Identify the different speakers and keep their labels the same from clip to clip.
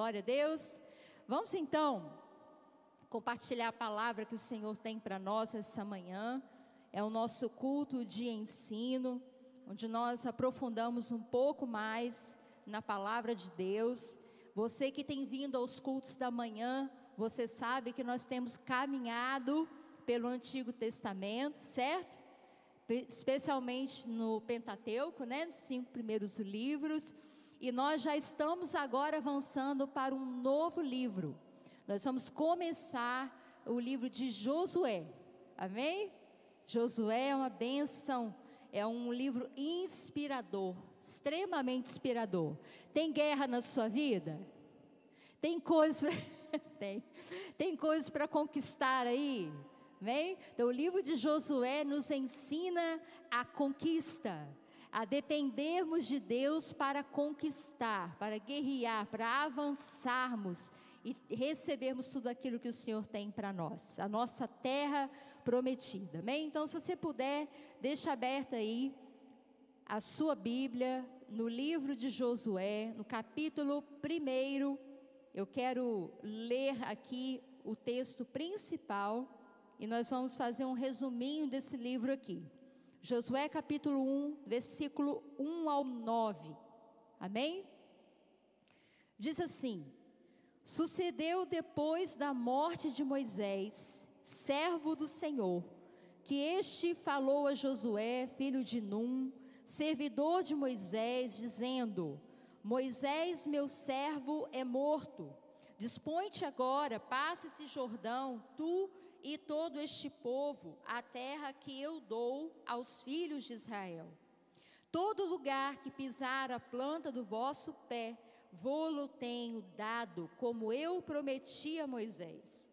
Speaker 1: Glória a Deus. Vamos então compartilhar a palavra que o Senhor tem para nós essa manhã. É o nosso culto de ensino, onde nós aprofundamos um pouco mais na palavra de Deus. Você que tem vindo aos cultos da manhã, você sabe que nós temos caminhado pelo Antigo Testamento, certo? Especialmente no Pentateuco, né, nos cinco primeiros livros, e nós já estamos agora avançando para um novo livro. Nós vamos começar o livro de Josué. Amém? Josué é uma benção, é um livro inspirador, extremamente inspirador. Tem guerra na sua vida? Tem coisas para tem. Tem coisas para conquistar aí? Amém? Então, o livro de Josué nos ensina a conquista, a dependermos de Deus para conquistar, para guerrear, para avançarmos e recebermos tudo aquilo que o Senhor tem para nós, a nossa terra prometida. Amém? Então, se você puder, deixa aberta aí a sua Bíblia no livro de Josué, no capítulo 1. Eu quero ler aqui o texto principal e nós vamos fazer um resuminho desse livro aqui. Josué capítulo 1, versículo 1 ao 9. Amém? Diz assim: Sucedeu depois da morte de Moisés, servo do Senhor, que este falou a Josué, filho de Num, servidor de Moisés, dizendo: Moisés, meu servo, é morto. Dispõe-te agora, passe esse Jordão, tu e todo este povo a terra que eu dou aos filhos de Israel. Todo lugar que pisar a planta do vosso pé, vou-lo tenho dado, como eu prometi a Moisés.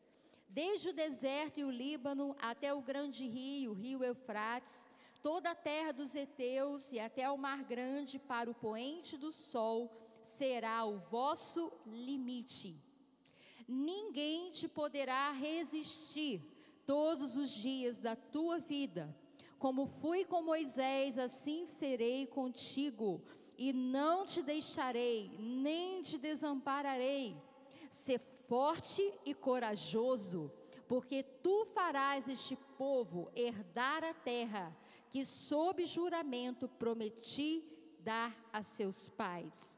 Speaker 1: Desde o deserto e o Líbano até o grande rio, o rio Eufrates, toda a terra dos heteus e até o mar grande para o poente do sol será o vosso limite ninguém te poderá resistir todos os dias da tua vida. Como fui com Moisés, assim serei contigo, e não te deixarei, nem te desampararei. Ser forte e corajoso, porque tu farás este povo herdar a terra que, sob juramento, prometi dar a seus pais.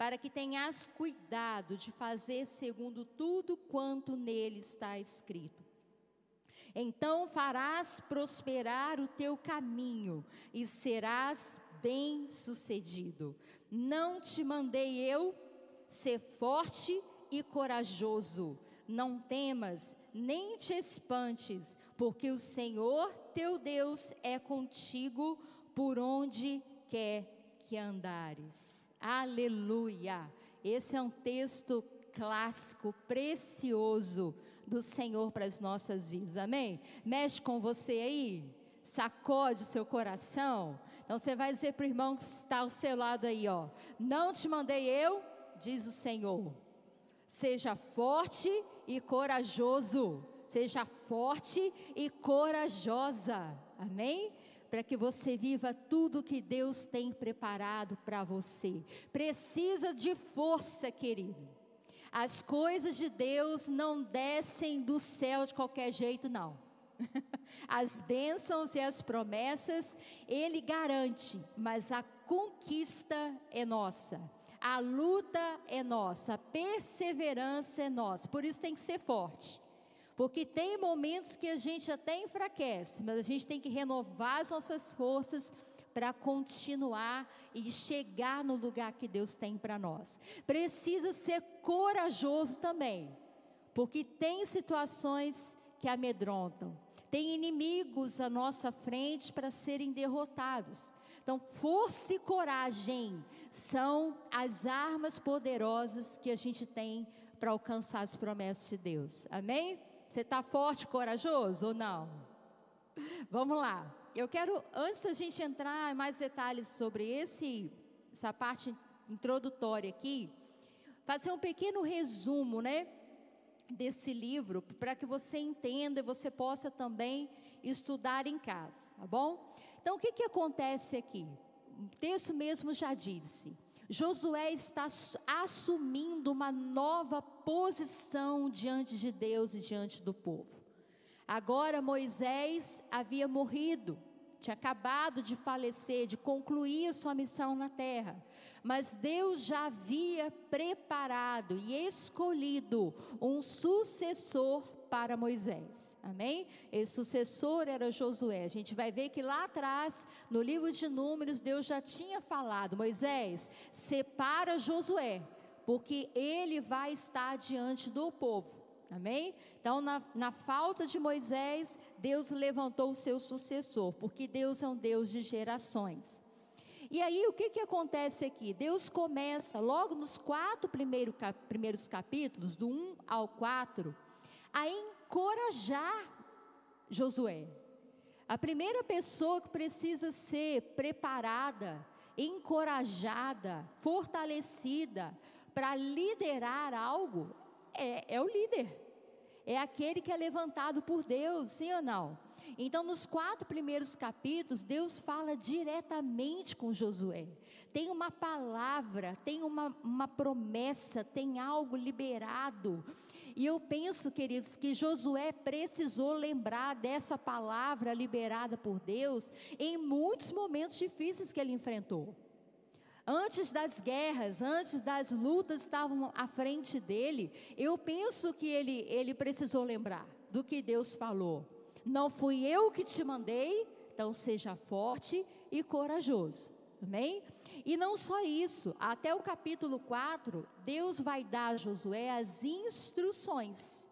Speaker 1: para que tenhas cuidado de fazer segundo tudo quanto nele está escrito. Então farás prosperar o teu caminho e serás bem-sucedido. Não te mandei eu ser forte e corajoso. Não temas, nem te espantes, porque o Senhor teu Deus é contigo por onde quer que andares. Aleluia! Esse é um texto clássico, precioso do Senhor para as nossas vidas. Amém? Mexe com você aí, sacode seu coração. Então você vai dizer para o irmão que está ao seu lado aí, ó: Não te mandei eu, diz o Senhor. Seja forte e corajoso. Seja forte e corajosa. Amém? Para que você viva tudo que Deus tem preparado para você. Precisa de força, querido. As coisas de Deus não descem do céu de qualquer jeito, não. As bênçãos e as promessas, Ele garante, mas a conquista é nossa. A luta é nossa, a perseverança é nossa. Por isso tem que ser forte. Porque tem momentos que a gente até enfraquece, mas a gente tem que renovar as nossas forças para continuar e chegar no lugar que Deus tem para nós. Precisa ser corajoso também, porque tem situações que amedrontam, tem inimigos à nossa frente para serem derrotados. Então, força e coragem são as armas poderosas que a gente tem para alcançar as promessas de Deus. Amém? Você está forte, corajoso ou não? Vamos lá. Eu quero, antes da gente entrar em mais detalhes sobre esse, essa parte introdutória aqui, fazer um pequeno resumo, né? Desse livro, para que você entenda e você possa também estudar em casa, tá bom? Então, o que, que acontece aqui? O texto mesmo já disse. Josué está assumindo uma nova posição diante de Deus e diante do povo. Agora Moisés havia morrido, tinha acabado de falecer, de concluir sua missão na terra. Mas Deus já havia preparado e escolhido um sucessor para Moisés. Amém? Esse sucessor era Josué. A gente vai ver que lá atrás, no livro de Números, Deus já tinha falado: Moisés, separa Josué, porque ele vai estar diante do povo. Amém? Então, na, na, falta de Moisés, Deus levantou o seu sucessor, porque Deus é um Deus de gerações. E aí, o que, que acontece aqui? Deus começa, logo nos quatro primeiro, primeiros capítulos, do 1 ao 4, a encorajar Josué. A primeira pessoa que precisa ser preparada, encorajada, fortalecida para liderar algo é, é o líder. É aquele que é levantado por Deus, sim ou não? Então, nos quatro primeiros capítulos, Deus fala diretamente com Josué. Tem uma palavra, tem uma, uma promessa, tem algo liberado. E eu penso, queridos, que Josué precisou lembrar dessa palavra liberada por Deus em muitos momentos difíceis que ele enfrentou. Antes das guerras, antes das lutas estavam à frente dele, eu penso que ele, ele precisou lembrar do que Deus falou. Não fui eu que te mandei, então seja forte e corajoso. Amém? E não só isso, até o capítulo 4, Deus vai dar a Josué as instruções.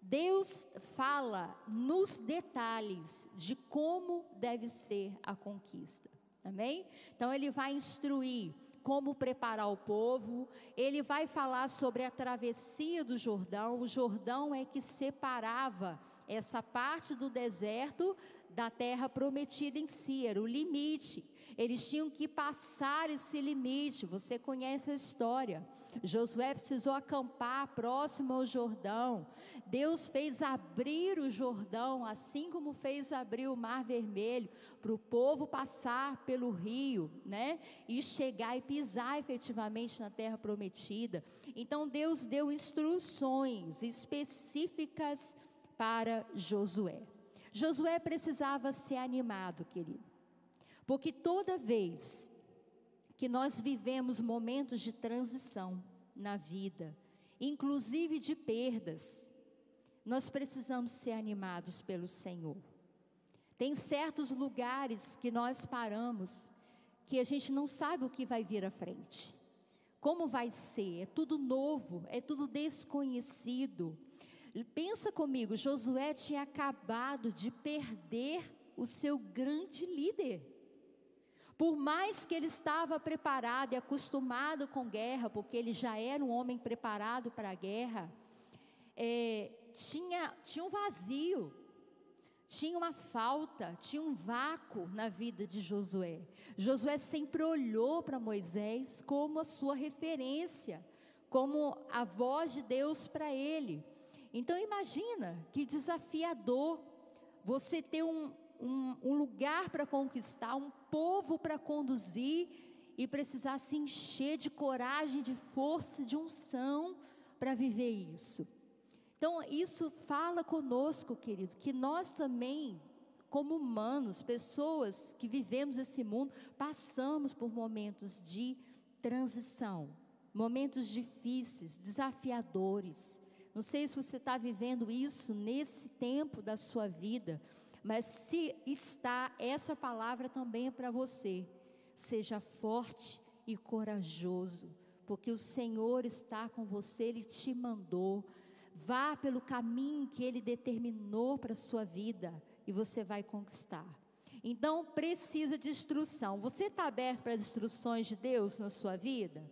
Speaker 1: Deus fala nos detalhes de como deve ser a conquista. Amém? Então ele vai instruir como preparar o povo, ele vai falar sobre a travessia do Jordão. O Jordão é que separava essa parte do deserto da terra prometida em si, era o limite. Eles tinham que passar esse limite. Você conhece a história. Josué precisou acampar próximo ao Jordão. Deus fez abrir o Jordão, assim como fez abrir o Mar Vermelho, para o povo passar pelo rio, né? E chegar e pisar efetivamente na terra prometida. Então Deus deu instruções específicas para Josué. Josué precisava ser animado, querido. Porque toda vez que nós vivemos momentos de transição na vida, inclusive de perdas, nós precisamos ser animados pelo Senhor. Tem certos lugares que nós paramos que a gente não sabe o que vai vir à frente. Como vai ser? É tudo novo, é tudo desconhecido. Pensa comigo, Josué tinha acabado de perder o seu grande líder. Por mais que ele estava preparado e acostumado com guerra, porque ele já era um homem preparado para a guerra, é, tinha, tinha um vazio, tinha uma falta, tinha um vácuo na vida de Josué. Josué sempre olhou para Moisés como a sua referência, como a voz de Deus para ele. Então imagina que desafiador você ter um, um, um lugar para conquistar, um povo para conduzir e precisar se encher de coragem, de força, de unção para viver isso. Então, isso fala conosco, querido, que nós também, como humanos, pessoas que vivemos esse mundo, passamos por momentos de transição, momentos difíceis, desafiadores. Não sei se você está vivendo isso nesse tempo da sua vida, mas se está, essa palavra também é para você. Seja forte e corajoso, porque o Senhor está com você, Ele te mandou. Vá pelo caminho que Ele determinou para a sua vida e você vai conquistar. Então precisa de instrução. Você está aberto para as instruções de Deus na sua vida?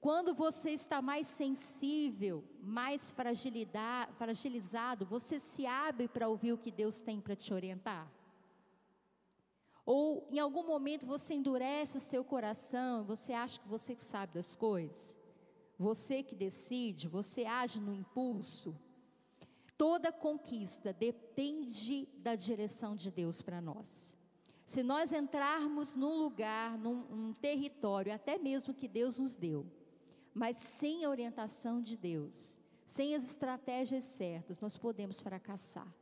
Speaker 1: Quando você está mais sensível, mais fragilizado, você se abre para ouvir o que Deus tem para te orientar? Ou em algum momento você endurece o seu coração, você acha que você que sabe das coisas? Você que decide, você age no impulso? Toda conquista depende da direção de Deus para nós. Se nós entrarmos num lugar, num, território, até mesmo que Deus nos deu, mas sem a orientação de Deus, sem as estratégias certas, nós podemos fracassar.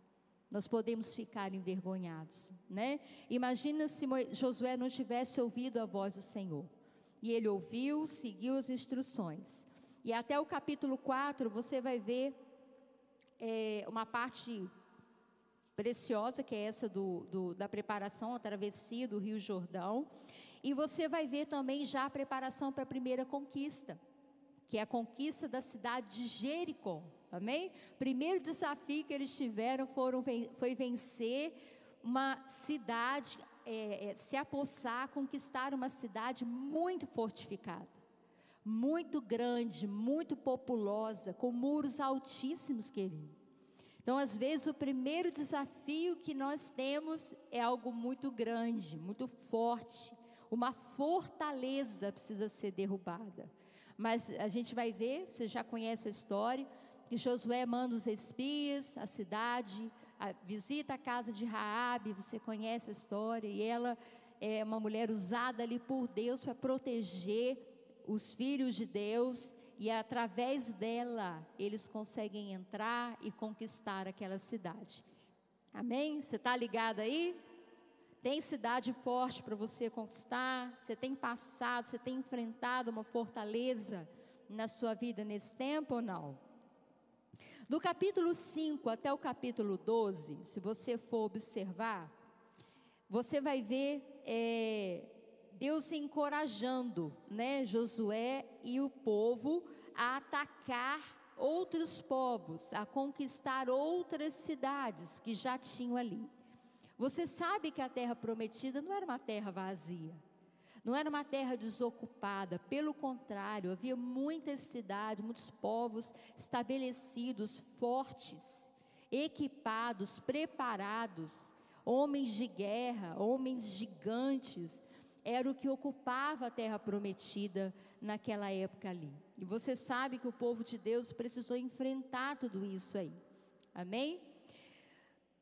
Speaker 1: Nós podemos ficar envergonhados, né? Imagina se Josué não tivesse ouvido a voz do Senhor. E ele ouviu, seguiu as instruções. E até o capítulo 4 você vai ver é, uma parte preciosa, que é essa do, do, da preparação, a travessia do Rio Jordão. E você vai ver também já a preparação para a primeira conquista, que é a conquista da cidade de Jericó. Amém? Primeiro desafio que eles tiveram foram, foi vencer uma cidade, é, é, se apossar, conquistar uma cidade muito fortificada, muito grande, muito populosa, com muros altíssimos, querido. Então, às vezes, o primeiro desafio que nós temos é algo muito grande, muito forte, uma fortaleza precisa ser derrubada. Mas a gente vai ver, você já conhece a história, que Josué manda os espias à cidade, a, visita a casa de Raabe, você conhece a história, e ela é uma mulher usada ali por Deus para proteger os filhos de Deus, e através dela eles conseguem entrar e conquistar aquela cidade. Amém? Você está ligado aí? Tem cidade forte para você conquistar? Você tem passado, você tem enfrentado uma fortaleza na sua vida nesse tempo ou não? Do capítulo 5 até o capítulo 12, se você for observar, você vai ver é, Deus encorajando né, Josué e o povo a atacar outros povos, a conquistar outras cidades que já tinham ali. Você sabe que a terra prometida não era uma terra vazia. Não era uma terra desocupada, pelo contrário, havia muitas cidades, muitos povos estabelecidos, fortes, equipados, preparados, homens de guerra, homens gigantes, era o que ocupava a terra prometida naquela época ali. E você sabe que o povo de Deus precisou enfrentar tudo isso aí. Amém?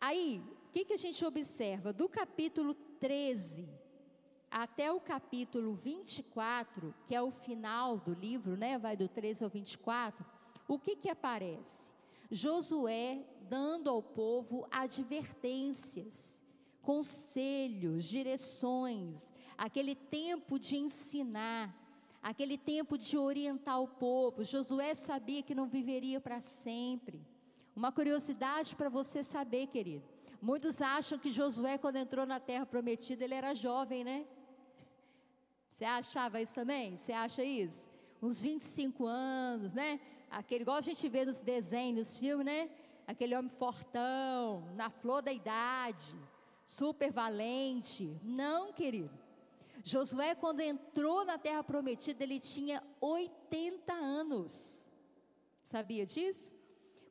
Speaker 1: Aí, que, que a gente observa? Do capítulo 13 até o capítulo 24, que é o final do livro, né? Vai do 13 ao 24. O que que aparece? Josué dando ao povo advertências, conselhos, direções, aquele tempo de ensinar, aquele tempo de orientar o povo. Josué sabia que não viveria para sempre. Uma curiosidade para você saber, querido. Muitos acham que Josué, quando entrou na terra prometida, ele era jovem, né? Você achava isso também? Você acha isso? Uns 25 anos, né? Aquele igual a gente vê nos desenhos, nos filmes, né? Aquele homem fortão, na flor da idade, super valente. Não, querido. Josué, quando entrou na terra prometida, ele tinha 80 anos. Sabia disso?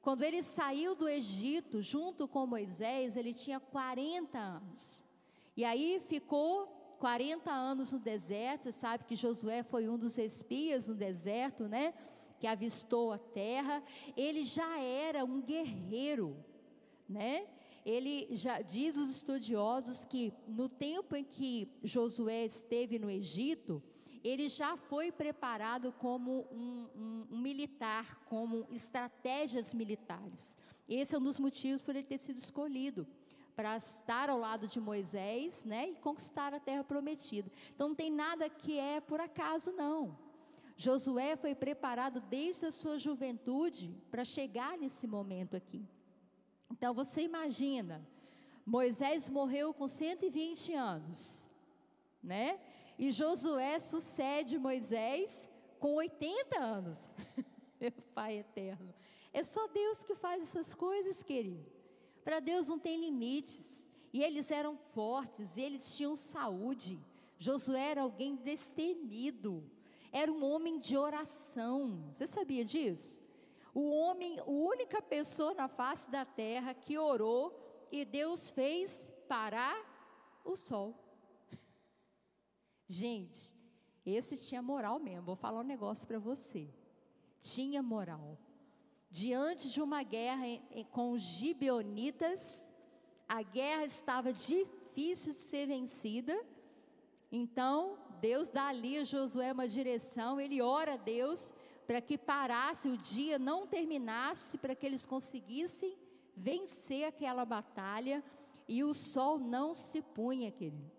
Speaker 1: Quando ele saiu do Egito junto com Moisés, ele tinha 40 anos. E aí ficou 40 anos no deserto, sabe que Josué foi um dos espias no deserto, né? Que avistou a terra. Ele já era um guerreiro, né? Ele já diz os estudiosos que no tempo em que Josué esteve no Egito, ele já foi preparado como um, um, um, militar, como estratégias militares. Esse é um dos motivos por ele ter sido escolhido para estar ao lado de Moisés, né, e conquistar a terra prometida. Então não tem nada que é por acaso não. Josué foi preparado desde a sua juventude para chegar nesse momento aqui. Então você imagina, Moisés morreu com 120 anos, né? E Josué sucede Moisés com 80 anos. Meu Pai eterno. É só Deus que faz essas coisas, querido. Para Deus não tem limites. E eles eram fortes, eles tinham saúde. Josué era alguém destemido. era um homem de oração. Você sabia disso? O homem, a única pessoa na face da terra que orou e Deus fez parar o sol. Gente, esse tinha moral mesmo. Vou falar um negócio para você. Tinha moral. Diante de uma guerra com os gibeonitas, a guerra estava difícil de ser vencida. Então, Deus dá ali a Josué uma direção, ele ora a Deus para que parasse o dia, não terminasse, para que eles conseguissem vencer aquela batalha e o sol não se punha, querido.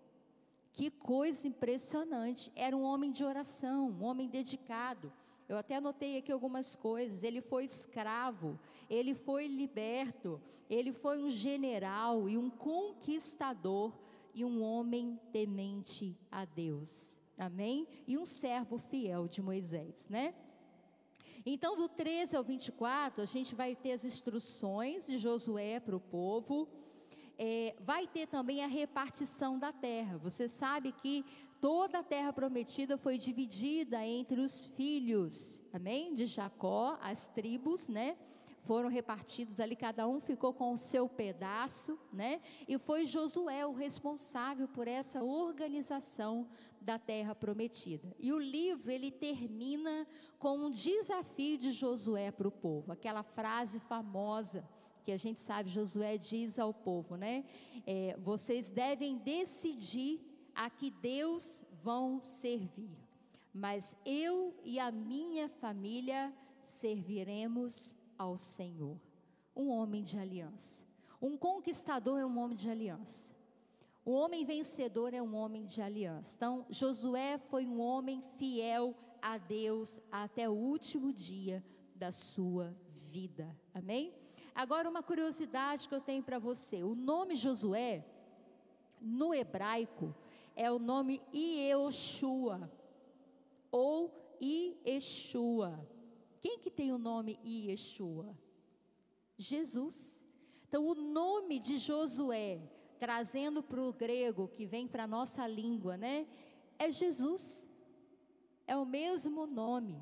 Speaker 1: Que coisa impressionante. Era um homem de oração, um homem dedicado. Eu até anotei aqui algumas coisas. Ele foi escravo, ele foi liberto, ele foi um general e um conquistador e um homem temente a Deus. Amém? E um servo fiel de Moisés, né? Então, do 13 ao 24, a gente vai ter as instruções de Josué para o povo. É, vai ter também a repartição da terra. Você sabe que toda a terra prometida foi dividida entre os filhos, amém? De Jacó, as tribos, né? Foram repartidos ali, cada um ficou com o seu pedaço, né? E foi Josué o responsável por essa organização da terra prometida. E o livro ele termina com um desafio de Josué para o povo, aquela frase famosa que a gente sabe Josué diz ao povo, né? É, vocês devem decidir a que Deus vão servir, mas eu e a minha família serviremos ao Senhor. Um homem de aliança. Um conquistador é um homem de aliança. O homem vencedor é um homem de aliança. Então, Josué foi um homem fiel a Deus até o último dia da sua vida. Amém? Agora, uma curiosidade que eu tenho para você: o nome Josué, no hebraico, é o nome Ieoshua ou Ieshua. Quem que tem o nome Ieshua? Jesus. Então, o nome de Josué trazendo para o grego, que vem para a nossa língua, né? É Jesus. É o mesmo nome.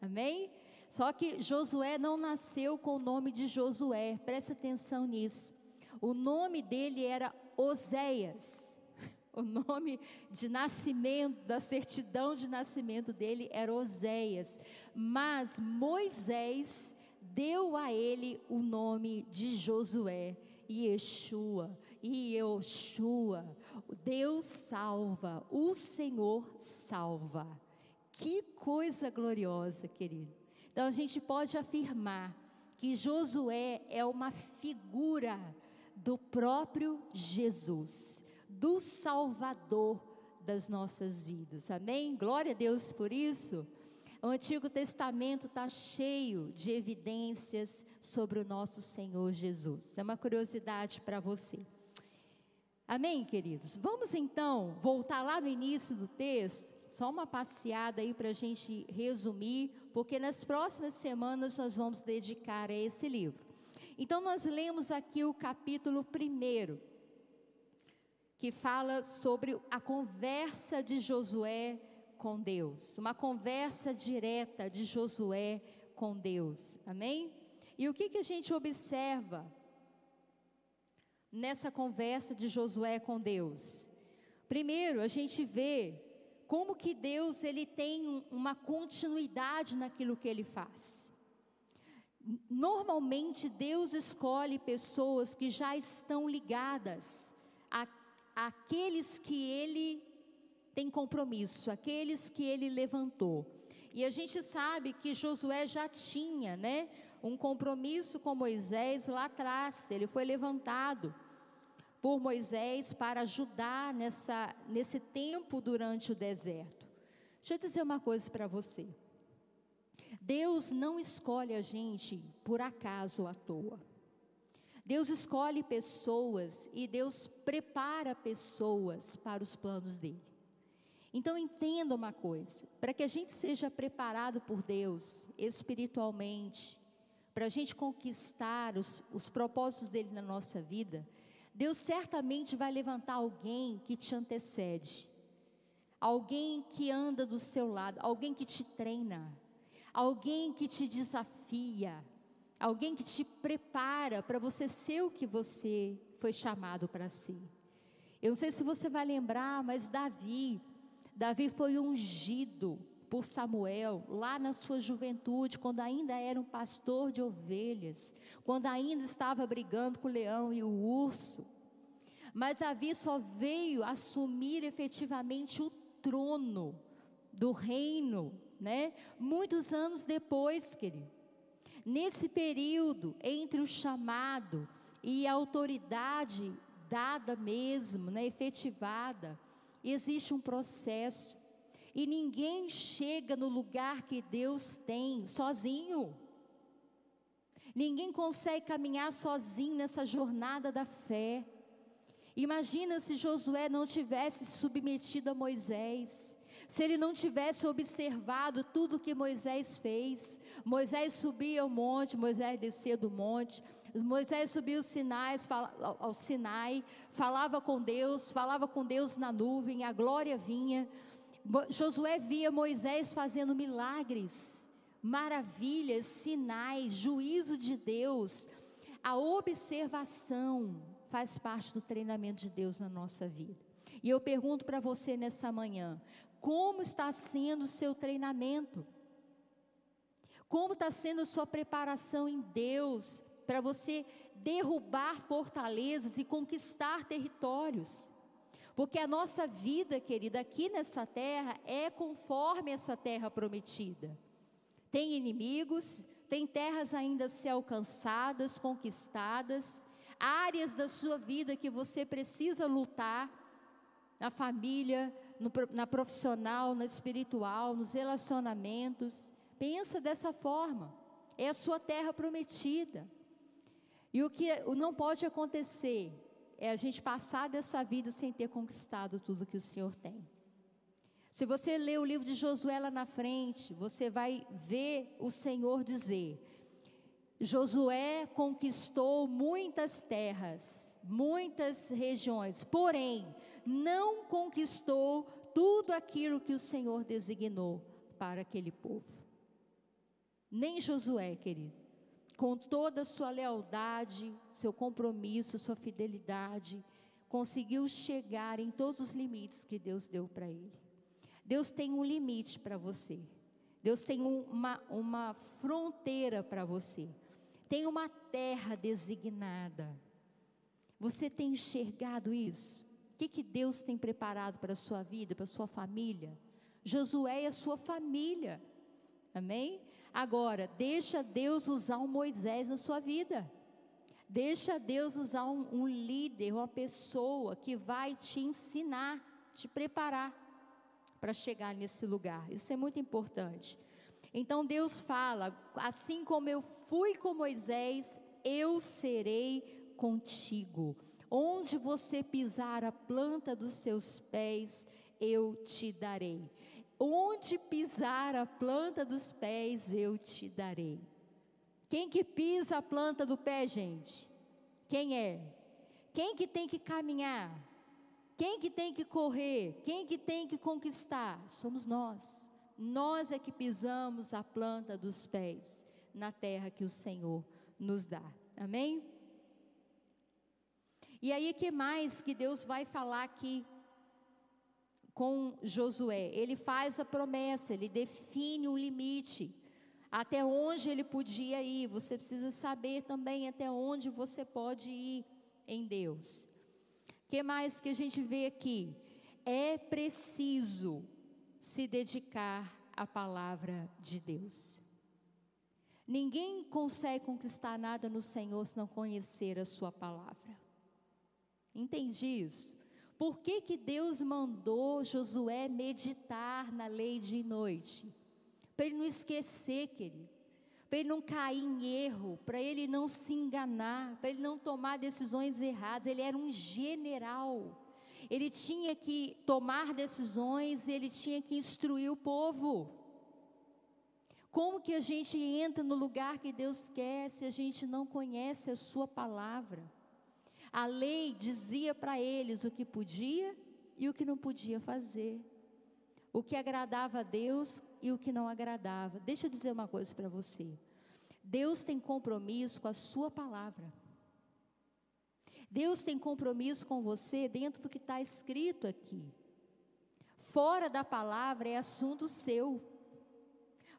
Speaker 1: Amém? Só que Josué não nasceu com o nome de Josué, presta atenção nisso. O nome dele era Oséias. O nome de nascimento, da certidão de nascimento dele era Oséias. Mas Moisés deu a ele o nome de Josué e Yeshua e. Deus salva, o Senhor salva. Que coisa gloriosa, querido. Então a gente pode afirmar que Josué é uma figura do próprio Jesus, do Salvador das nossas vidas. Amém? Glória a Deus por isso. O Antigo Testamento está cheio de evidências sobre o nosso Senhor Jesus. É uma curiosidade para você. Amém, queridos? Vamos então voltar lá no início do texto, só uma passeada aí para a gente resumir, porque nas próximas semanas nós vamos dedicar a esse livro. Então, nós lemos aqui o capítulo primeiro, que fala sobre a conversa de Josué com Deus, uma conversa direta de Josué com Deus, amém? E o que, que a gente observa nessa conversa de Josué com Deus? Primeiro, a gente vê como que Deus ele tem uma continuidade naquilo que ele faz. Normalmente Deus escolhe pessoas que já estão ligadas a, àqueles que ele tem compromisso, aqueles que ele levantou. E a gente sabe que Josué já tinha, né, um compromisso com Moisés lá atrás. Ele foi levantado por Moisés para ajudar nessa, nesse tempo durante o deserto. Deixa eu dizer uma coisa para você. Deus não escolhe a gente por acaso à toa. Deus escolhe pessoas e Deus prepara pessoas para os planos dele. Então entenda uma coisa: para que a gente seja preparado por Deus espiritualmente, para a gente conquistar os, os propósitos dele na nossa vida, Deus certamente vai levantar alguém que te antecede. alguém que anda do seu lado, alguém que te treina, alguém que te desafia, alguém que te prepara para você ser o que você foi chamado para ser. Eu não sei se você vai lembrar, mas Davi, Davi foi ungido por Samuel lá na sua juventude, quando ainda era um pastor de ovelhas, quando ainda estava brigando com o leão e o urso. Mas Davi só veio assumir efetivamente o trono do reino, né? Muitos anos depois, querido. Nesse período entre o chamado e a autoridade dada mesmo, né, efetivada, existe um processo. E ninguém chega no lugar que Deus tem sozinho. Ninguém consegue caminhar sozinho nessa jornada da fé. Imagina se Josué não tivesse submetido a Moisés, se ele não tivesse observado tudo que Moisés fez. Moisés subia ao monte, Moisés descia do monte, Moisés subia os sinais, ao Sinai, falava com Deus, falava com Deus na nuvem, a glória vinha. Josué via Moisés fazendo milagres, maravilhas, sinais, juízo de Deus. A observação faz parte do treinamento de Deus na nossa vida. E eu pergunto para você nessa manhã: como está sendo o seu treinamento? Como está sendo a sua preparação em Deus para você derrubar fortalezas e conquistar territórios? Porque a nossa vida, querida, aqui nessa terra é conforme essa terra prometida. Tem inimigos, tem terras ainda a ser alcançadas, conquistadas, áreas da sua vida que você precisa lutar, na família, no, na profissional, na espiritual, nos relacionamentos. Pensa dessa forma. É a sua terra prometida. E o que não pode acontecer é a gente passar dessa vida sem ter conquistado tudo que o Senhor tem. Se você ler o livro de Josué lá na frente, você vai ver o Senhor dizer: Josué conquistou muitas terras, muitas regiões, porém, não conquistou tudo aquilo que o Senhor designou para aquele povo. Nem Josué, querido com toda a sua lealdade, seu compromisso, sua fidelidade, conseguiu chegar em todos os limites que Deus deu para ele. Deus tem um limite para você. Deus tem uma, uma fronteira para você. Tem uma terra designada. Você tem enxergado isso? O que, que Deus tem preparado para a sua vida, para a sua família? Josué e a sua família. Amém? Agora, deixa Deus usar um Moisés na sua vida. Deixa Deus usar um, um líder, uma pessoa que vai te ensinar, te preparar para chegar nesse lugar. Isso é muito importante. Então Deus fala: assim como eu fui com Moisés, eu serei contigo. Onde você pisar a planta dos seus pés, eu te darei. Onde pisar a planta dos pés, eu te darei. Quem que pisa a planta do pé, gente? Quem é? Quem que tem que caminhar? Quem que tem que correr? Quem que tem que conquistar? Somos nós. Nós é que pisamos a planta dos pés na terra que o Senhor nos dá. Amém? E aí, que mais que Deus vai falar aqui com Josué. Ele faz a promessa, ele define um limite, até onde ele podia ir. Você precisa saber também até onde você pode ir em Deus. O que mais que a gente vê aqui? É preciso se dedicar à palavra de Deus. Ninguém consegue conquistar nada no Senhor se não conhecer a Sua palavra. Entendi isso? Por que, que Deus mandou Josué meditar na lei de noite? Para ele não esquecer, querido. Para ele não cair em erro, para ele não se enganar, para ele não tomar decisões erradas. Ele era um general. Ele tinha que tomar decisões, ele tinha que instruir o povo. Como que a gente entra no lugar que Deus quer se a gente não conhece a Sua palavra? A lei dizia para eles o que podia e o que não podia fazer. o que agradava a Deus e o que não agradava. Deixa eu dizer uma coisa para você. Deus tem compromisso com a sua palavra. Deus tem compromisso com você dentro do que está escrito aqui. Fora da palavra é assunto seu.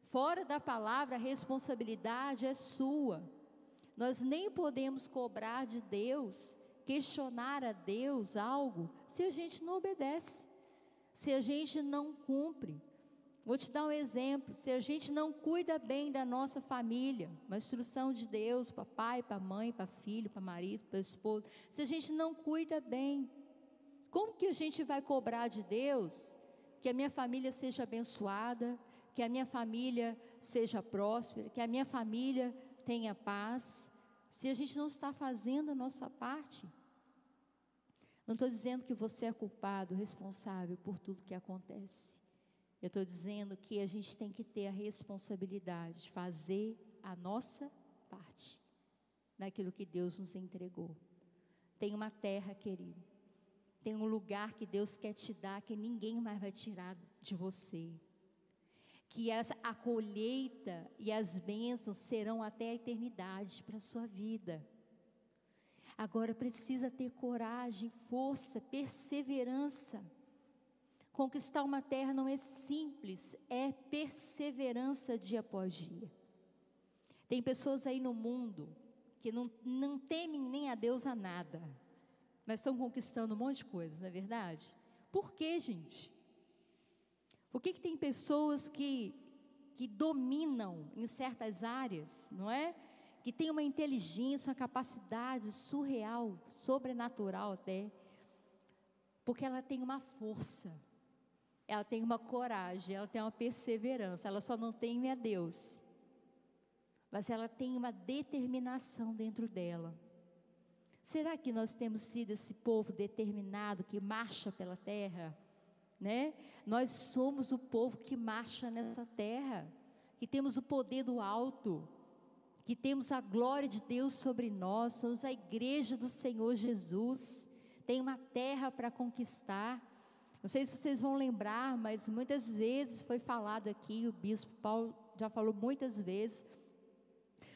Speaker 1: Fora da palavra a responsabilidade é sua. Nós nem podemos cobrar de Deus, questionar a Deus algo, se a gente não obedece, se a gente não cumpre. Vou te dar um exemplo: se a gente não cuida bem da nossa família, uma instrução de Deus para pai, para mãe, para filho, para marido, para esposo, se a gente não cuida bem, como que a gente vai cobrar de Deus que a minha família seja abençoada, que a minha família seja próspera, que a minha família tenha paz, se a gente não está fazendo a nossa parte. Não estou dizendo que você é culpado, responsável por tudo que acontece. Eu estou dizendo que a gente tem que ter a responsabilidade de fazer a nossa parte naquilo que Deus nos entregou. Tem uma terra, querido. Tem um lugar que Deus quer te dar que ninguém mais vai tirar de você que a colheita e as bênçãos serão até a eternidade para a sua vida. Agora precisa ter coragem, força, perseverança. Conquistar uma terra não é simples, é perseverança dia após dia. Tem pessoas aí no mundo que não, não temem nem a Deus a nada, mas estão conquistando um monte de coisa, não é verdade? Por quê, gente? Por que, que tem pessoas que, que dominam em certas áreas, não é? Que tem uma inteligência, uma capacidade surreal, sobrenatural até, porque ela tem uma força, ela tem uma coragem, ela tem uma perseverança, ela só não tem a Deus, mas ela tem uma determinação dentro dela. Será que nós temos sido esse povo determinado que marcha pela terra? né? Nós somos o povo que marcha nessa terra, que temos o poder do alto, que temos a glória de Deus sobre nós, somos a igreja do Senhor Jesus, tem uma terra para conquistar. Não sei se vocês vão lembrar, mas muitas vezes foi falado aqui, o bispo Paulo já falou muitas vezes,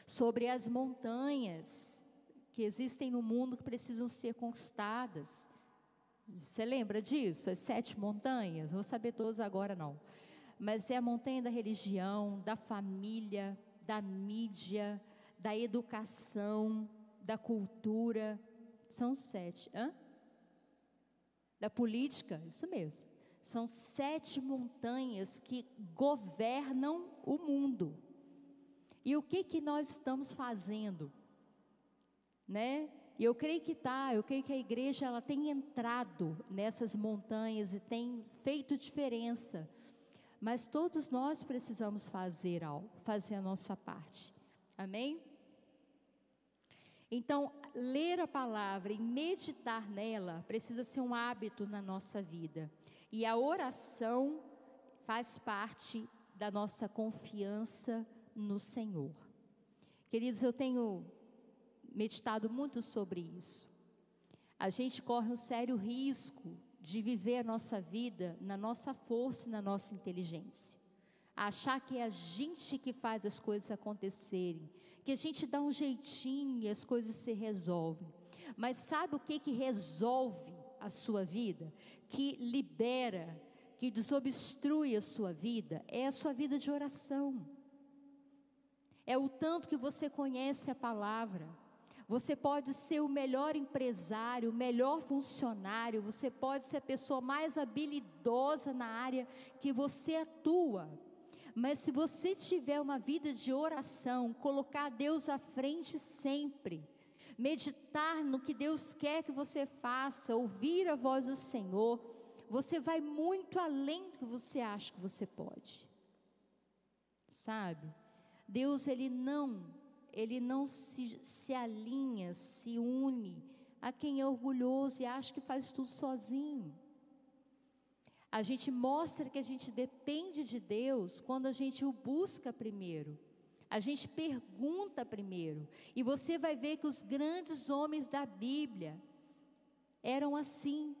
Speaker 1: sobre as montanhas que existem no mundo que precisam ser conquistadas. Você lembra disso? As sete montanhas? Vou saber todas agora não. Mas é a montanha da religião, da família, da mídia, da educação, da cultura. São sete. Hã? Da política, isso mesmo. São sete montanhas que governam o mundo. E o que que nós estamos fazendo? Né? E eu creio que tá, eu creio que a igreja ela tem entrado nessas montanhas e tem feito diferença. Mas todos nós precisamos fazer algo, fazer a nossa parte. Amém? Então, ler a palavra e meditar nela precisa ser um hábito na nossa vida. E a oração faz parte da nossa confiança no Senhor. Queridos, eu tenho meditado muito sobre isso. A gente corre um sério risco de viver a nossa vida na nossa força e na nossa inteligência. Achar que é a gente que faz as coisas acontecerem, que a gente dá um jeitinho e as coisas se resolvem. Mas sabe o que que resolve a sua vida? Que libera, que desobstrui a sua vida? É a sua vida de oração. É o tanto que você conhece a palavra você pode ser o melhor empresário, o melhor funcionário, você pode ser a pessoa mais habilidosa na área que você atua. Mas se você tiver uma vida de oração, colocar Deus à frente sempre, meditar no que Deus quer que você faça, ouvir a voz do Senhor, você vai muito além do que você acha que você pode. Sabe? Deus ele não ele não se, se alinha, se une a quem é orgulhoso e acha que faz tudo sozinho. A gente mostra que a gente depende de Deus quando a gente o busca primeiro. A gente pergunta primeiro. E você vai ver que os grandes homens da Bíblia eram assim.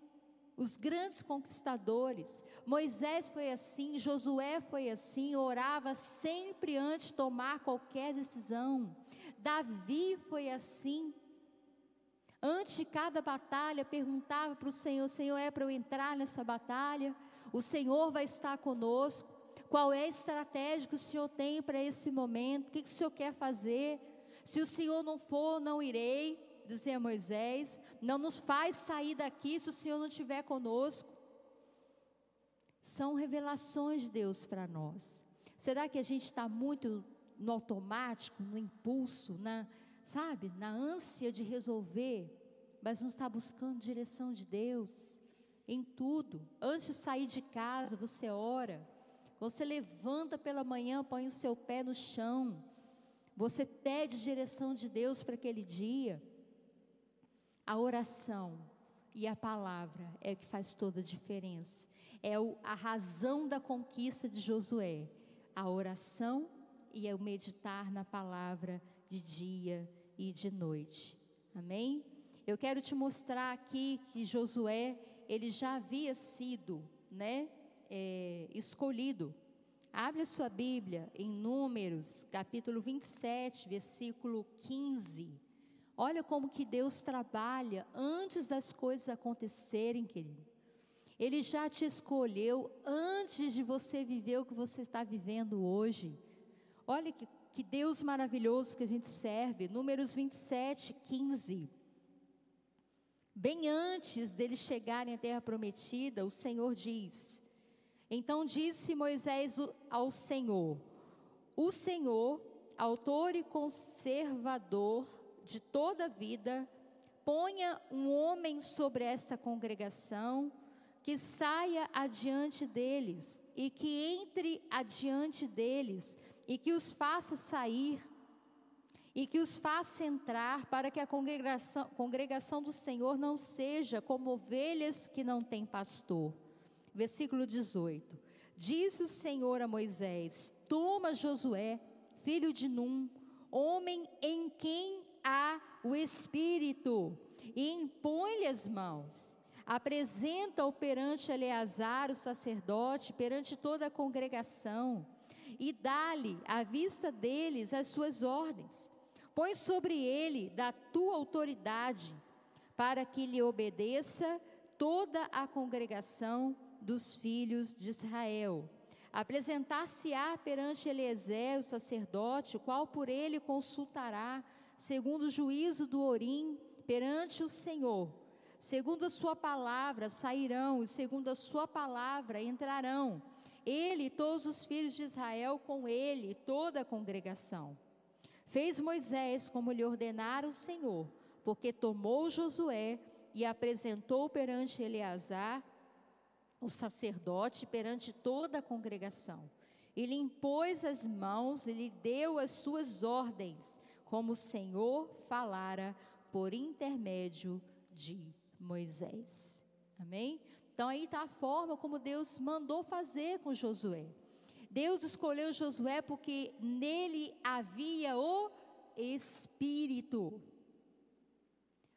Speaker 1: os grandes conquistadores. Moisés foi assim, Josué foi assim, orava sempre antes de tomar qualquer decisão. Davi foi assim. Antes de cada batalha, perguntava para o Senhor: Senhor, é para eu entrar nessa batalha? O Senhor vai estar conosco? Qual é a estratégia que o Senhor tem para esse momento? O que, que o Senhor quer fazer? Se o Senhor não for, não irei dizia Moisés, não nos faz sair daqui se o Senhor não estiver conosco. São revelações de Deus para nós. Será que a gente está muito no automático, no impulso, na, sabe, na ânsia de resolver, mas não está buscando direção de Deus em tudo? Antes de sair de casa, você ora. Quando você levanta pela manhã, põe o seu pé no chão. Você pede direção de Deus para aquele dia. A oração e a palavra é o que faz toda a diferença. É a razão da conquista de Josué. A oração e o meditar na palavra de dia e de noite. Amém? Eu quero te mostrar aqui que Josué, ele já havia sido, né, é, escolhido. Abre a sua Bíblia em Números, capítulo 27, versículo 15. Olha como que Deus trabalha antes das coisas acontecerem, querido. Ele já te escolheu antes de você viver o que você está vivendo hoje. Olha que, que Deus maravilhoso que a gente serve. Números 27, 15. Bem antes deles chegarem à terra prometida, o Senhor diz: Então disse Moisés ao Senhor: O Senhor, autor e conservador de toda a vida, ponha um homem sobre esta congregação, que saia adiante deles e que entre adiante deles e que os faça sair e que os faça entrar para que a congregação, congregação do Senhor não seja como ovelhas que não têm pastor. Versículo 18. Disse o Senhor a Moisés: Toma Josué, filho de Num, homem em quem a o Espírito e impõe-lhe as mãos. Apresenta-o perante Eleazar, o sacerdote, perante toda a congregação, e dá-lhe, à vista deles, as suas ordens. Põe sobre ele da tua autoridade, para que lhe obedeça toda a congregação dos filhos de Israel. Apresentar-se-á perante Eliezer, o sacerdote, qual por ele consultará segundo o juízo do Orim, perante o Senhor. Segundo a sua palavra sairão, e segundo a sua palavra entrarão. Ele e todos os filhos de Israel com ele, toda a congregação. Fez Moisés como lhe ordenara o Senhor, porque tomou Josué e apresentou perante Eleazar, o sacerdote, perante toda a congregação. E lhe impôs as mãos e lhe deu as suas ordens como o Senhor falara por intermédio de Moisés. Amém? Então aí está a forma como Deus mandou fazer com Josué. Deus escolheu Josué porque nele havia o Espírito.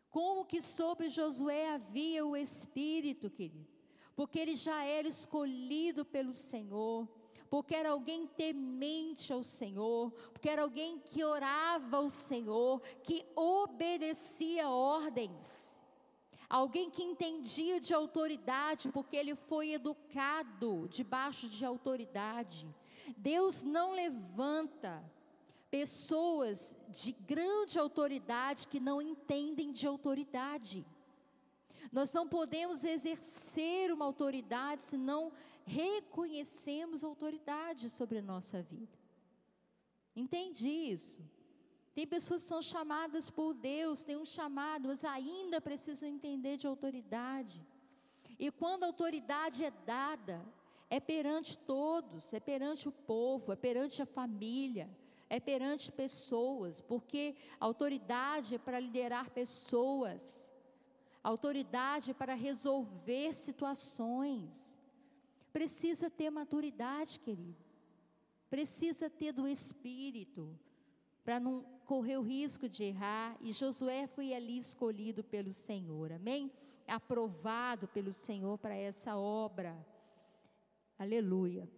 Speaker 1: Como que sobre Josué havia o Espírito, querido? Porque ele já era escolhido pelo Senhor porque era alguém temente ao Senhor, porque era alguém que orava ao Senhor, que obedecia ordens. Alguém que entendia de autoridade, porque ele foi educado debaixo de autoridade. Deus não levanta pessoas de grande autoridade que não entendem de autoridade. Nós não podemos exercer uma autoridade se não reconhecemos autoridade sobre a nossa vida. Entende isso? Tem pessoas que são chamadas por Deus, tem um chamado, mas ainda precisam entender de autoridade. E quando a autoridade é dada, é perante todos, é perante o povo, é perante a família, é perante pessoas, porque autoridade é para liderar pessoas, autoridade é para resolver situações. Precisa ter maturidade, querido. Precisa ter do espírito para não correr o risco de errar. E Josué foi ali escolhido pelo Senhor. Amém? aprovado pelo Senhor para essa obra. Aleluia.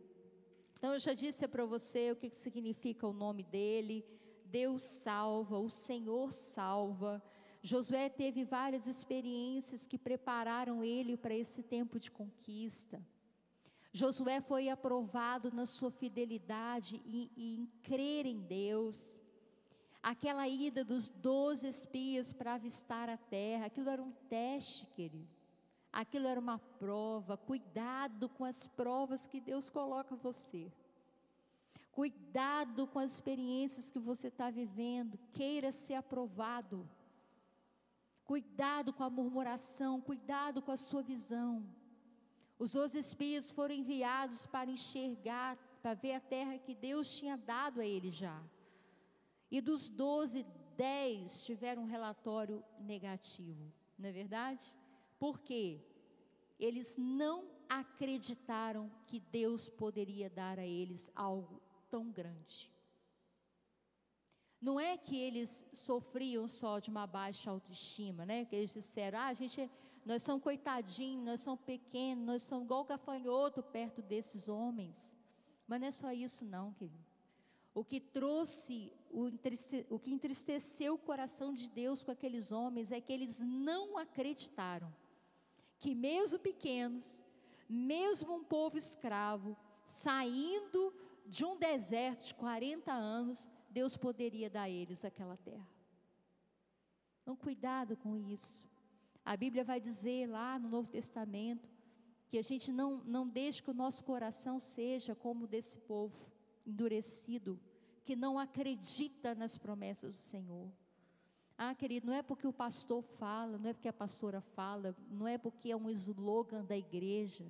Speaker 1: Então eu já disse para você o que significa o nome dele. Deus salva, o Senhor salva. Josué teve várias experiências que prepararam ele para esse tempo de conquista. Josué foi aprovado na sua fidelidade e, e em crer em Deus. Aquela ida dos doze espias para avistar a terra, aquilo era um teste, querido. Aquilo era uma prova. Cuidado com as provas que Deus coloca você. Cuidado com as experiências que você está vivendo. Queira ser aprovado. Cuidado com a murmuração. Cuidado com a sua visão. Os doze espias foram enviados para enxergar, para ver a terra que Deus tinha dado a eles já. E dos doze, dez tiveram um relatório negativo, não é verdade? Por quê? Eles não acreditaram que Deus poderia dar a eles algo tão grande. Não é que eles sofriam só de uma baixa autoestima, né? Que eles disseram, ah, a gente, nós somos coitadinhos, nós somos pequenos, nós somos igual gafanhoto perto desses homens. Mas não é só isso não, querido. O que trouxe, o, o que entristeceu o coração de Deus com aqueles homens é que eles não acreditaram que mesmo pequenos, mesmo um povo escravo, saindo de um deserto de 40 anos, Deus poderia dar a eles aquela terra. Então, cuidado com isso. A Bíblia vai dizer lá no Novo Testamento que a gente não, não deixe que o nosso coração seja como desse povo, endurecido, que não acredita nas promessas do Senhor. Ah, querido, não é porque o pastor fala, não é porque a pastora fala, não é porque é um slogan da igreja.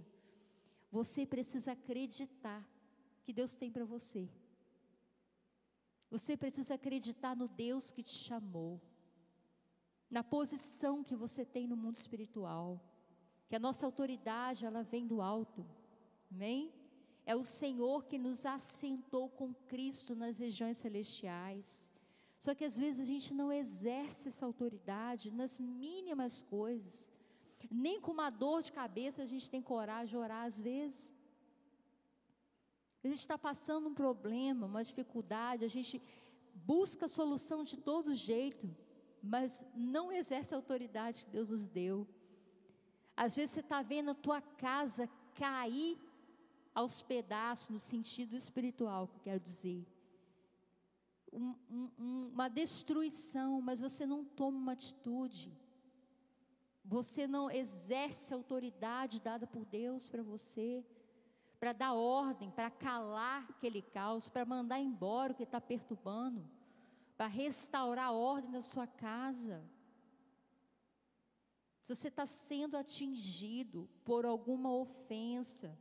Speaker 1: Você precisa acreditar que Deus tem para você. Você precisa acreditar no Deus que te chamou, na posição que você tem no mundo espiritual, que a nossa autoridade ela vem do alto, amém? É o Senhor que nos assentou com Cristo nas regiões celestiais. Só que às vezes a gente não exerce essa autoridade nas mínimas coisas. Nem com uma dor de cabeça a gente tem coragem de orar às vezes. A gente está passando um problema, uma dificuldade, a gente busca solução de todo jeito, mas não exerce a autoridade que Deus nos deu. Às vezes você está vendo a tua casa cair aos pedaços, no sentido espiritual, que eu quero dizer. Um, um, uma destruição, mas você não toma uma atitude. Você não exerce a autoridade dada por Deus para você para dar ordem, para calar aquele caos, para mandar embora o que está perturbando, para restaurar a ordem da sua casa. Se você está sendo atingido por alguma ofensa,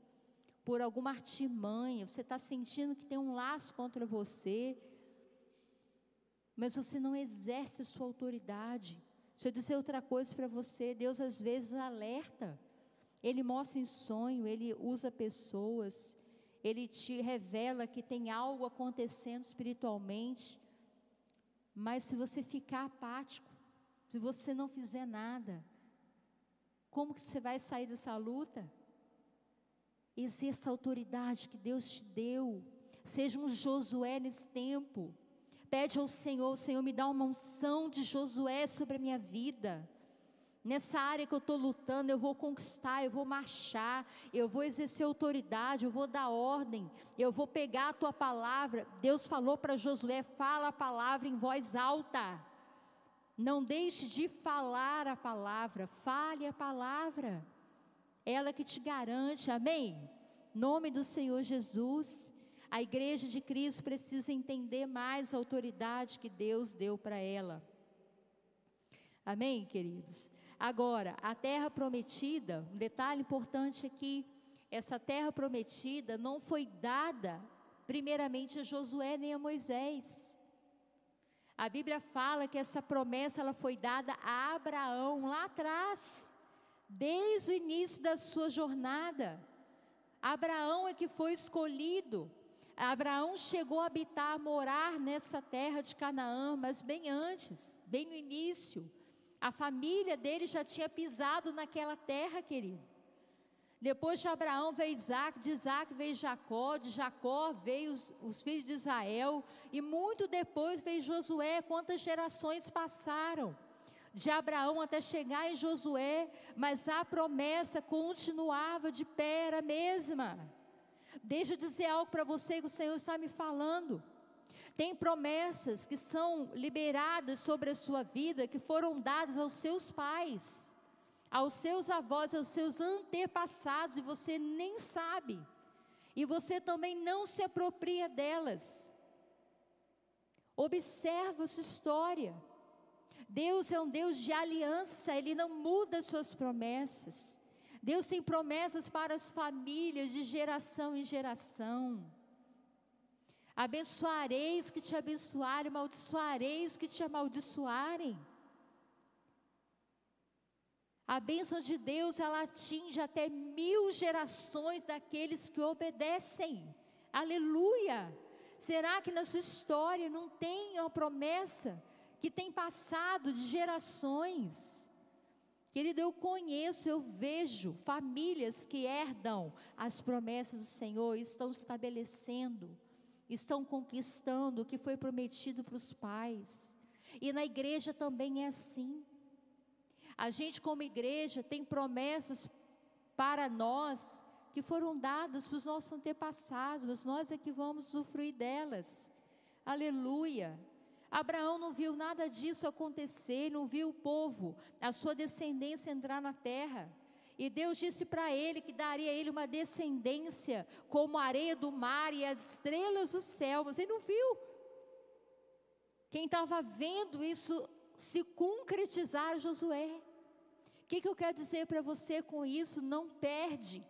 Speaker 1: por alguma artimanha, você está sentindo que tem um laço contra você, mas você não exerce sua autoridade. Deixa eu dizer outra coisa para você: Deus às vezes alerta ele mostra em sonho, ele usa pessoas, ele te revela que tem algo acontecendo espiritualmente. Mas se você ficar apático, se você não fizer nada, como que você vai sair dessa luta? Exerça a autoridade que Deus te deu. Seja um Josué nesse tempo. Pede ao Senhor, Senhor, me dá uma unção de Josué sobre a minha vida. Nessa área que eu estou lutando, eu vou conquistar, eu vou marchar, eu vou exercer autoridade, eu vou dar ordem, eu vou pegar a tua palavra. Deus falou para Josué: fala a palavra em voz alta. Não deixe de falar a palavra, fale a palavra. Ela que te garante, amém? Nome do Senhor Jesus. A igreja de Cristo precisa entender mais a autoridade que Deus deu para ela. Amém, queridos? Agora, a terra prometida, um detalhe importante aqui, essa terra prometida não foi dada primeiramente a Josué nem a Moisés. A Bíblia fala que essa promessa ela foi dada a Abraão lá atrás, desde o início da sua jornada. Abraão é que foi escolhido. Abraão chegou a habitar, a morar nessa terra de Canaã, mas bem antes, bem no início. A família dele já tinha pisado naquela terra, querido. Depois de Abraão veio Isaac, de Isaac veio Jacó, de Jacó veio os, os, filhos de Israel, e muito depois veio Josué. Quantas gerações passaram de Abraão até chegar em Josué, mas a promessa continuava de pé, era a mesma. Deixa eu dizer algo para você que o Senhor está me falando. Tem promessas que são liberadas sobre a sua vida, que foram dadas aos seus pais aos seus avós, aos seus antepassados, e você nem sabe, e você também não se apropria delas. Observa sua história. Deus é um Deus de aliança, Ele não muda suas promessas. Deus tem promessas para as famílias de geração em geração. Abençoareis que te abençoarem, amaldiçoareis que te amaldiçoarem. A bênção de Deus, ela atinge até mil gerações daqueles que obedecem. Aleluia! Será que na sua história não tem uma promessa que tem passado de gerações? Querido, eu conheço, eu vejo famílias que herdam as promessas do Senhor, estão estabelecendo, estão conquistando o que foi prometido para os pais. E na igreja também é assim. A gente, como igreja, tem promessas para nós que foram dadas para os nossos antepassados, mas nós é que vamos usufruir delas. Aleluia. Abraão não viu nada disso acontecer, não viu o povo, a sua descendência entrar na terra. E Deus disse para ele que daria a ele uma descendência como a areia do mar e as estrelas do céu. Mas ele não viu. Quem estava vendo isso se concretizar, Josué que, que eu quero dizer para você com isso? Não perde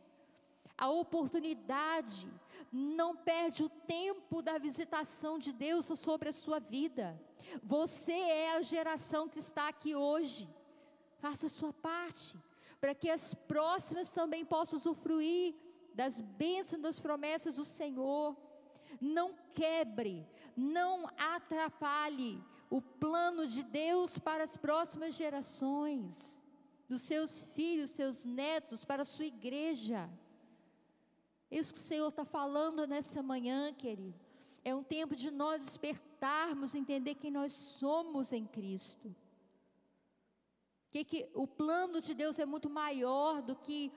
Speaker 1: a oportunidade, não perde o tempo da visitação de Deus sobre a sua vida. Você é a geração que está aqui hoje. Faça a sua parte, para que as próximas também possam usufruir das bênçãos, das promessas do Senhor. Não quebre, não atrapalhe o plano de Deus para as próximas gerações dos seus filhos, seus netos, para a sua igreja. Isso que o Senhor está falando nessa manhã, querido. É um tempo de nós despertarmos, entender quem nós somos em Cristo. Que, que o plano de Deus é muito maior do que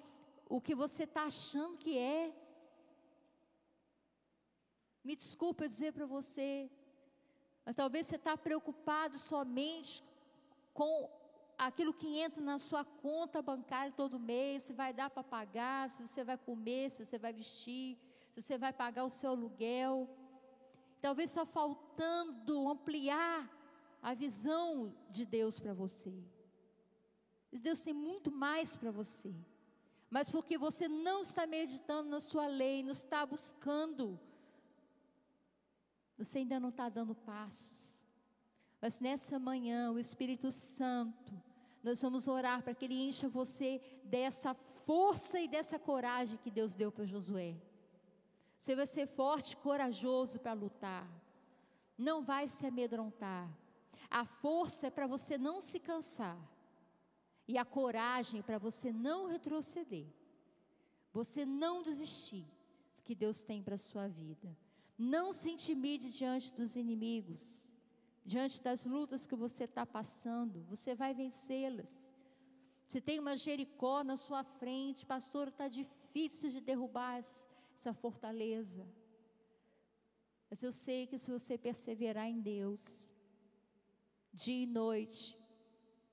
Speaker 1: o que você está achando que é. Me desculpa dizer para você, mas talvez você está preocupado somente com aquilo que entra na sua conta bancária todo mês, se vai dar para pagar, se você vai comer, se você vai vestir, se você vai pagar o seu aluguel. Talvez só faltando ampliar a visão de Deus para você. Deus tem muito mais para você. Mas porque você não está meditando na sua lei, não está buscando, você ainda não está dando passos. Mas nessa manhã, o Espírito Santo, nós vamos orar para que Ele encha você dessa força e dessa coragem que Deus deu para Josué. Você vai ser forte corajoso para lutar. Não vai se amedrontar. A força é para você não se cansar. E a coragem é para você não retroceder. Você não desistir do que Deus tem para a sua vida. Não se intimide diante dos inimigos diante das lutas que você está passando, você vai vencê-las. Se tem uma Jericó na sua frente, pastor, está difícil de derrubar essa fortaleza. Mas eu sei que se você perseverar em Deus, dia e noite,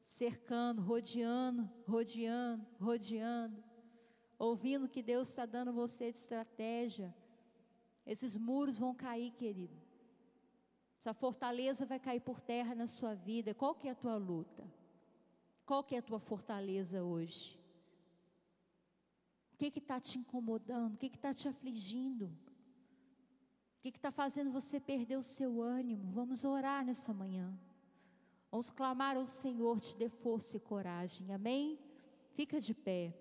Speaker 1: cercando, rodeando, rodeando, rodeando, ouvindo que Deus está dando você de estratégia, esses muros vão cair, querido. Essa fortaleza vai cair por terra na sua vida. Qual que é a tua luta? Qual que é a tua fortaleza hoje? O que está te incomodando? O que está te afligindo? O que está fazendo você perder o seu ânimo? Vamos orar nessa manhã. Vamos clamar ao Senhor, te dê força e coragem. Amém? Fica de pé.